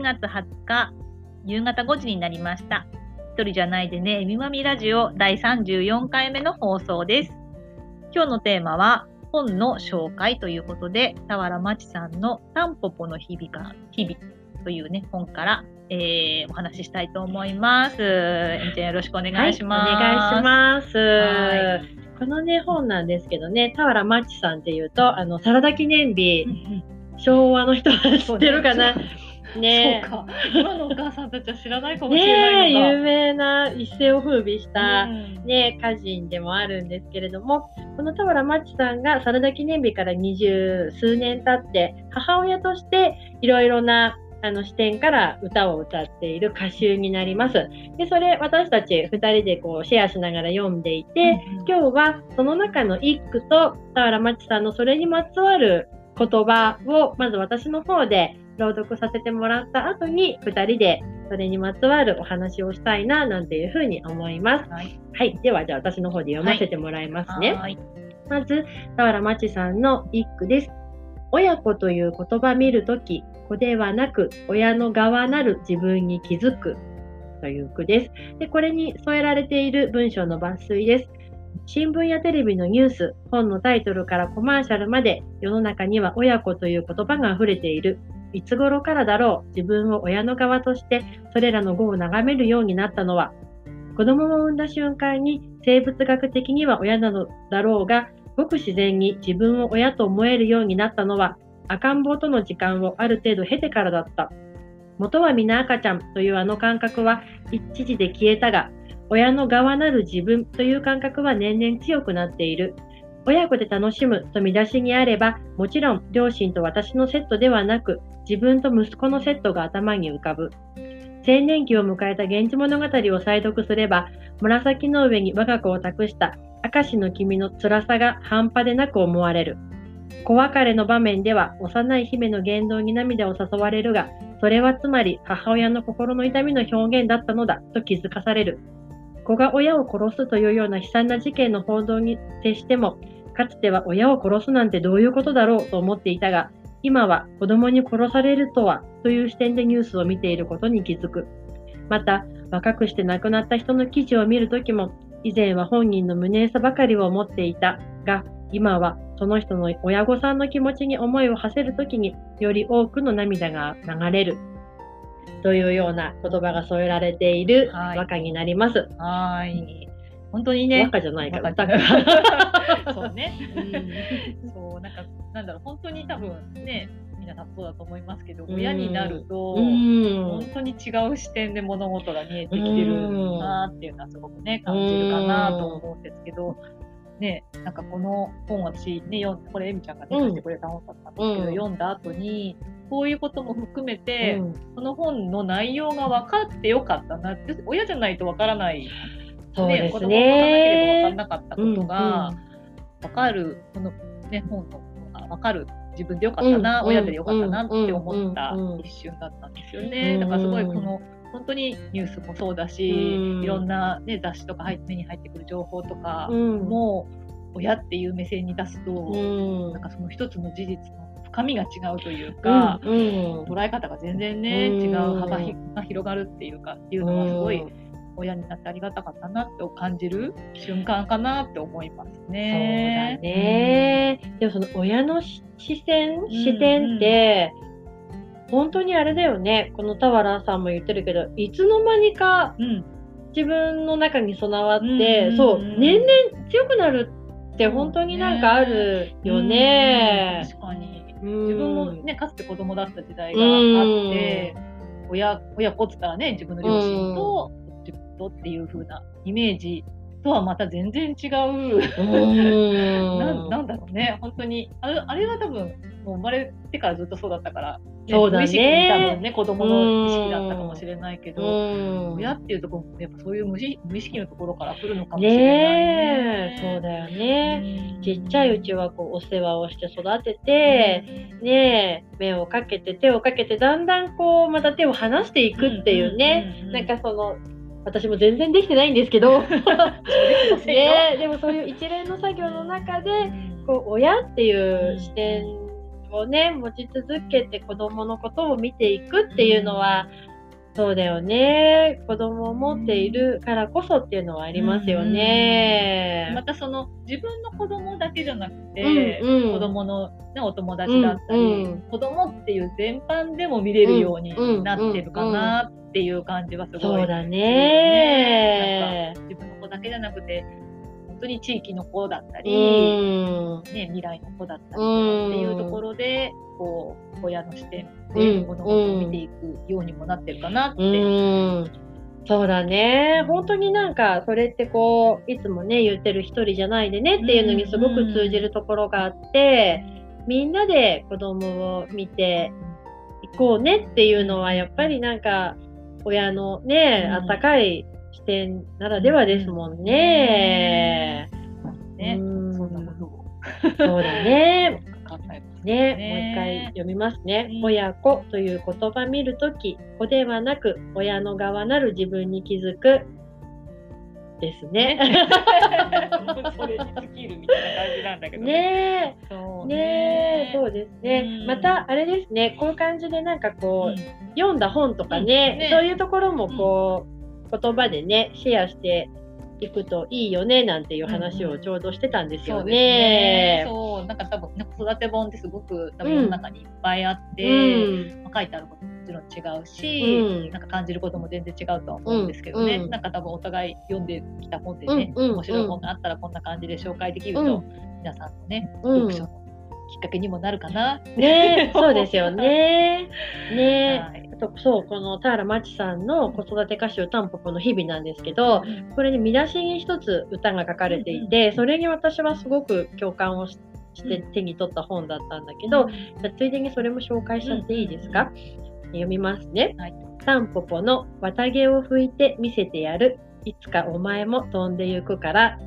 1月20日、夕方5時になりました。一人じゃないでね、えみまみラジオ第34回目の放送です。今日のテーマは、本の紹介ということで、田原町さんのタンポポの日々か、日々というね、本から、えーお話ししたいと思います。えみちゃんよろしくお願いします。はい、お願いします。はこのね、本なんですけどね、田原マッチさんっていうと、あの、サラダ記念日、昭和の人は知ってるかな？ねそうか。今のお母さんたちは知らないかもしれなねいのか。有名な一世を風靡した、うんね、歌人でもあるんですけれども、この田原マッチさんがサラダ記念日から二十数年経って、母親としていろいろなあの視点から歌を歌っている歌集になります。で、それ私たち二人でこうシェアしながら読んでいて、今日はその中の一句と田原町さんのそれにまつわる言葉をまず私の方で朗読させてもらった後に二人でそれにまつわるお話をしたいななんていうふうに思います。はい。はい。ではじゃあ私の方で読ませてもらいますね。はい。まず田原町さんの一句です。親子という言葉見るとき、子ではなく親の側なる自分に気づくという句です。で、これに添えられている文章の抜粋です。新聞やテレビのニュース、本のタイトルからコマーシャルまで世の中には親子という言葉が溢れている。いつ頃からだろう自分を親の側としてそれらの語を眺めるようになったのは子供を産んだ瞬間に生物学的には親なのだろうがごく自然に自分を親と思えるようになったのは赤ん坊との時間をある程度経てからだった。元は皆赤ちゃんというあの感覚は一時で消えたが、親の側なる自分という感覚は年々強くなっている。親子で楽しむと見出しにあれば、もちろん両親と私のセットではなく、自分と息子のセットが頭に浮かぶ。青年期を迎えた源氏物語を再読すれば、紫の上に我が子を託した明石の君の辛さが半端でなく思われる。子別れの場面では幼い姫の言動に涙を誘われるが、それはつまり母親の心の痛みの表現だったのだと気づかされる。子が親を殺すというような悲惨な事件の報道に接しても、かつては親を殺すなんてどういうことだろうと思っていたが、今は子供に殺されるとはという視点でニュースを見ていることに気づく。また、若くして亡くなった人の記事を見るときも、以前は本人の無念さばかりを思っていたが、今はその人の親御さんの気持ちに思いを馳せるときにより多くの涙が流れる。というような言葉が添えられているはい和歌になります。はーい。本当にね。和歌じゃないから。そうね。そう、なんか、なんだろう、本当に多分ね、皆さんそうだと思いますけど、うん親になると、うん本当に違う視点で物事が見えてきてるなっていうのはすごくね、感じるかなと思うんですけど、ね、なんかこの本私ね、読んこれエミちゃんがね、うん。貸してくれた本だったんですけど、うん。読んだ後に、こういうことも含めて、うん。この本の内容が分かってよかったなって、親じゃないと分からない、子そうです供が分からなければ分からね。なかったことが、分かる、このね、本のあ分かる自分でよかったな、うん親でよかったなって思った一瞬だったんですよね。うん。だからすごいこの本当にニュースもそうだし、うん。いろんな、ね、雑誌とか入目に入ってくる情報とかうん。も、親っていう目線に出すと、うん。なんかその一つの事実の深みが違うというか、うんうん。捉え方が全然ね、うん。違う幅が広がるっていうかっていうのはすごいうん。親になってありがたかったなって感じる瞬間かなって思いますそうだね。ね。でもその親のし視線、ん。視点って、本当にあれだよね。この田原さんも言ってるけど、いつの間にかうん。自分の中に備わって、うんうんうんそう、年々強くなるって本当になんかあるよね。うん確かに。うん自分もね、かつて子供だった時代があって、親、親子っつったらね、自分の両親と、自分とっていう風なイメージとはまた全然違う。うん。なんなんだろうね、本当に。あれあれは多分、もう生まれてからずっとそうだったから、ねそうだね。無意識に多分ね、子供の意識だったかもしれないけど、うん。親っていうところもやっぱそういう無意無意識のところから来るのかもしれないね。ねえ、そうだよね。うんちっちゃいうちはこうお世話をして育てて、ねえ、目をかけて手をかけてだんだんこうまた手を離していくっていうね、なんかその私も全然できてないんですけど、ねえ、でもそういう一連の作業の中でこう親っていう視点をね持ち続けて子供のことを見ていくっていうのは、そうだよね。子供を持っているからこそっていうのはありますよね。またその自分の子供だけじゃなくて、うんうん。子供の、ね、お友達だったり、うんうん。子供っていう全般でも見れるようになってるかなっていう感じはすごい、そうだね。自分の子だけじゃなくて本当に地域の子だったうり、ん。ね、未来の子だったりうんっていうところで、こう親の視点で物事を見ていくようにもなってるかなって。うん。そうだね。本当になんか、それってこう、いつもね、言ってる一人じゃないでねっていうのにすごく通じるところがあって、みんなで子供を見ていこうねっていうのは、やっぱりなんか、親のね、うんあったかい視点ならではですもんね。ね、うん。そんなことをそうだね。ね、ね。もう一回読みますね。うん。親子という言葉見るとき、子ではなく親の側なる自分に気づく。ですね。それに尽きるみたいな感じなんだけどね。ね。そうえ、ね。え、そうですね。う。ん。また、あれですね、こういう感じでなんかこう、うん。読んだ本とかね。そういうところもこう、言葉でね、シェアしていくといいよね、なんていう話をちょうどしてたんですよね。ね。。そう、なんか多分、ね、子育て本ってすごく多分世の中にいっぱいあって、うん。まあ書いてあることももちろん違うし、うん。なんか感じることも全然違うとは思うんですけどね、うん。うんなんか多分お互い読んできた本でね、面白い本があったらこんな感じで紹介できると、うん。皆さんのね、うん。読書のきっかけにもなるかな。ねそうですよね。ね。はい。あとそう、この田原まちさんの子育て歌集タンポポの日々なんですけど、これに見出しに一つ歌が書かれていて、それに私はすごく共感をしして手に取った本だったんだけど、じゃあついでにそれも紹介しちゃっていいですか、読みますね。はい。タンポポの綿毛を拭いて見せてやる。いつかお前も飛んでゆくから。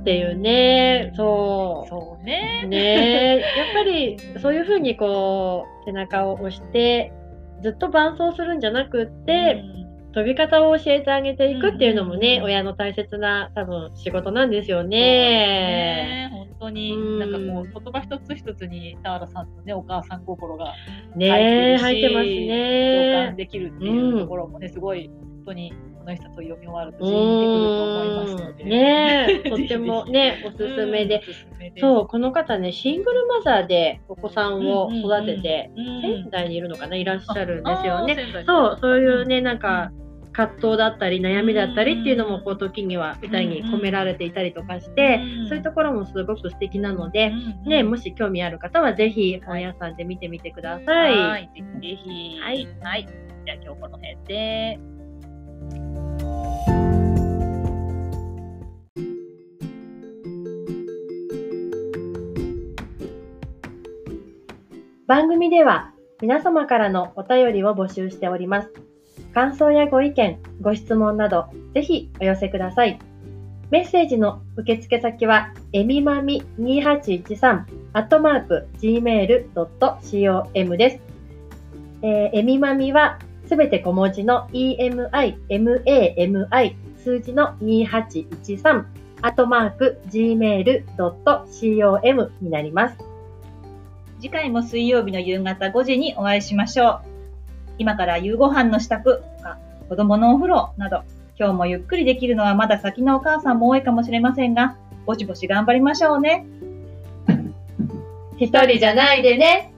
っていうね、そう。そうね。ね。え、やっぱりそういうふうにこう背中を押してずっと伴走するんじゃなくって、飛び方を教えてあげていくっていうのもね、うん親の大切な多分仕事なんですよねね。本当に、うんなんかこう言葉一つ一つに田原さんのねお母さん心がねえ、入っててるし入っます共ね感。できるっていうところもね、すごい本当にこの一冊を読み終わるとジーンってくると思いますので。うんねえ、とってもね、おすすめでうそう、この方ね、シングルマザーでお子さんを育てて、うん仙台にいるのかな、いらっしゃるんですよね。そう、そういうね、なんか、葛藤だったり悩みだったりっていうのもこう時には歌に込められていたりとかして、うんそういうところもすごく素敵なので、うんね、もし興味ある方はぜひ本屋さんで見てみてください。はい、ぜひぜひ。はい。はい。じゃあ今日この辺で。番組では皆様からのお便りを募集しております。感想やご意見、ご質問など、ぜひお寄せください。メッセージの受付先は、えみまみ2813、アットマーク、gmail.com です。えーえみまみは、すべて小文字の emi, mami, 数字の2813、アットマーク、gmail.com になります。次回も水曜日の夕方5時にお会いしましょう。今から夕ご飯の支度とか、子供のお風呂など、今日もゆっくりできるのはまだ先のお母さんも多いかもしれませんが、ぼちぼち頑張りましょうね。一人じゃないでね。